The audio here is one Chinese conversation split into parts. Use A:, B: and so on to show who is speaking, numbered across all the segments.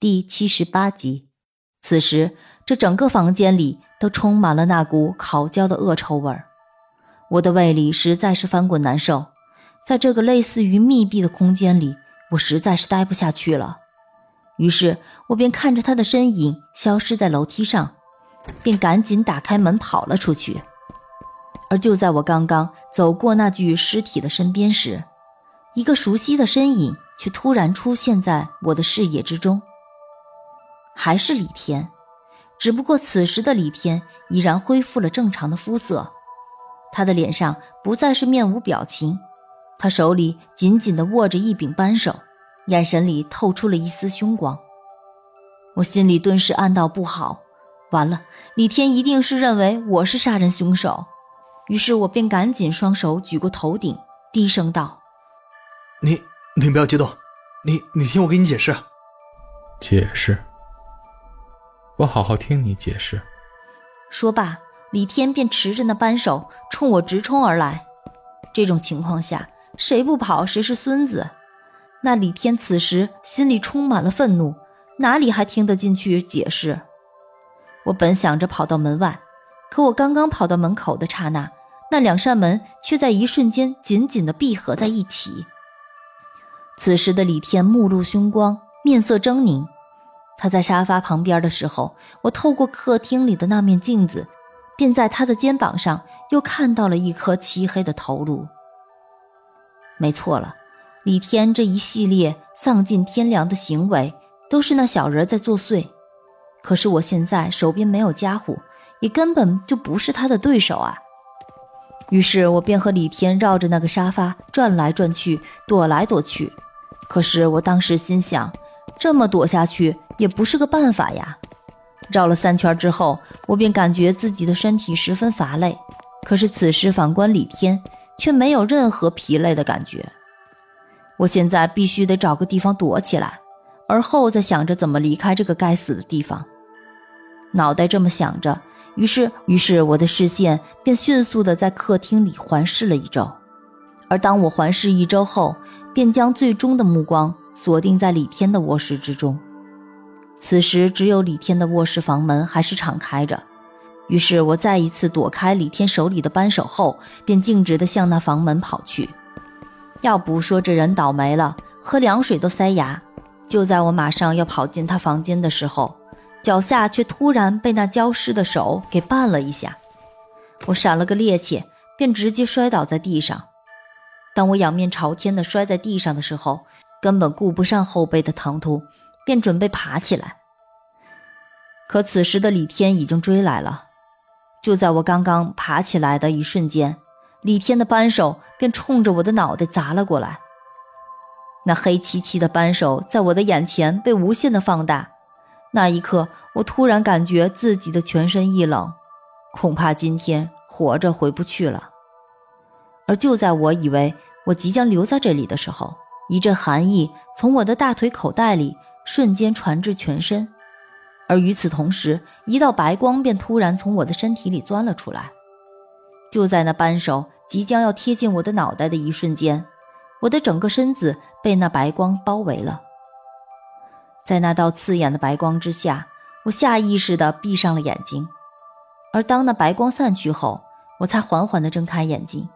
A: 第七十八集。此时，这整个房间里都充满了那股烤焦的恶臭味儿，我的胃里实在是翻滚难受。在这个类似于密闭的空间里，我实在是待不下去了。于是我便看着他的身影消失在楼梯上，便赶紧打开门跑了出去。而就在我刚刚走过那具尸体的身边时，一个熟悉的身影却突然出现在我的视野之中。还是李天，只不过此时的李天已然恢复了正常的肤色，他的脸上不再是面无表情，他手里紧紧地握着一柄扳手，眼神里透出了一丝凶光。我心里顿时暗道不好，完了，李天一定是认为我是杀人凶手。于是我便赶紧双手举过头顶，低声道：“
B: 你，你不要激动，你，你听我给你解释。
C: 解释，我好好听你解释。”
A: 说罢，李天便持着那扳手冲我直冲而来。这种情况下，谁不跑谁是孙子。那李天此时心里充满了愤怒，哪里还听得进去解释？我本想着跑到门外，可我刚刚跑到门口的刹那。那两扇门却在一瞬间紧紧地闭合在一起。此时的李天目露凶光，面色狰狞。他在沙发旁边的时候，我透过客厅里的那面镜子，便在他的肩膀上又看到了一颗漆黑的头颅。没错了，李天这一系列丧尽天良的行为，都是那小人在作祟。可是我现在手边没有家伙，也根本就不是他的对手啊。于是我便和李天绕着那个沙发转来转去，躲来躲去。可是我当时心想，这么躲下去也不是个办法呀。绕了三圈之后，我便感觉自己的身体十分乏累。可是此时反观李天，却没有任何疲累的感觉。我现在必须得找个地方躲起来，而后再想着怎么离开这个该死的地方。脑袋这么想着。于是，于是我的视线便迅速地在客厅里环视了一周，而当我环视一周后，便将最终的目光锁定在李天的卧室之中。此时，只有李天的卧室房门还是敞开着。于是我再一次躲开李天手里的扳手后，便径直地向那房门跑去。要不说这人倒霉了，喝凉水都塞牙。就在我马上要跑进他房间的时候。脚下却突然被那焦尸的手给绊了一下，我闪了个趔趄，便直接摔倒在地上。当我仰面朝天的摔在地上的时候，根本顾不上后背的疼痛，便准备爬起来。可此时的李天已经追来了，就在我刚刚爬起来的一瞬间，李天的扳手便冲着我的脑袋砸了过来。那黑漆漆的扳手在我的眼前被无限的放大。那一刻，我突然感觉自己的全身一冷，恐怕今天活着回不去了。而就在我以为我即将留在这里的时候，一阵寒意从我的大腿口袋里瞬间传至全身，而与此同时，一道白光便突然从我的身体里钻了出来。就在那扳手即将要贴近我的脑袋的一瞬间，我的整个身子被那白光包围了。在那道刺眼的白光之下，我下意识地闭上了眼睛，而当那白光散去后，我才缓缓地睁开眼睛，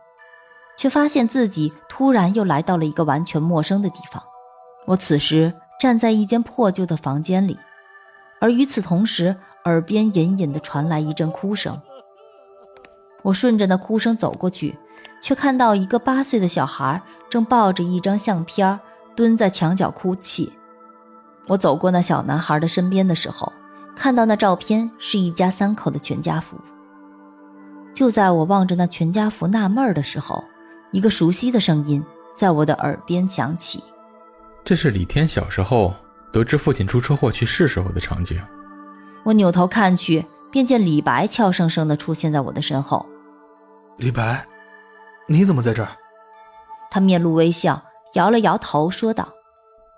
A: 却发现自己突然又来到了一个完全陌生的地方。我此时站在一间破旧的房间里，而与此同时，耳边隐隐地传来一阵哭声。我顺着那哭声走过去，却看到一个八岁的小孩正抱着一张相片，蹲在墙角哭泣。我走过那小男孩的身边的时候，看到那照片是一家三口的全家福。就在我望着那全家福纳闷的时候，一个熟悉的声音在我的耳边响起：“
C: 这是李天小时候得知父亲出车祸去世时候的场景。”
A: 我扭头看去，便见李白俏生生地出现在我的身后。
B: 李白，你怎么在这儿？
A: 他面露微笑，摇了摇头，说道：“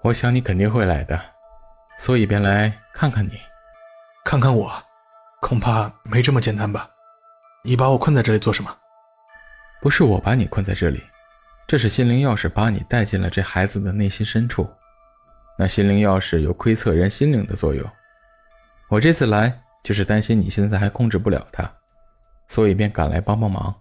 C: 我想你肯定会来的。”所以便来看看你，
B: 看看我，恐怕没这么简单吧？你把我困在这里做什么？
C: 不是我把你困在这里，这是心灵钥匙把你带进了这孩子的内心深处。那心灵钥匙有窥测人心灵的作用。我这次来就是担心你现在还控制不了他，所以便赶来帮帮忙。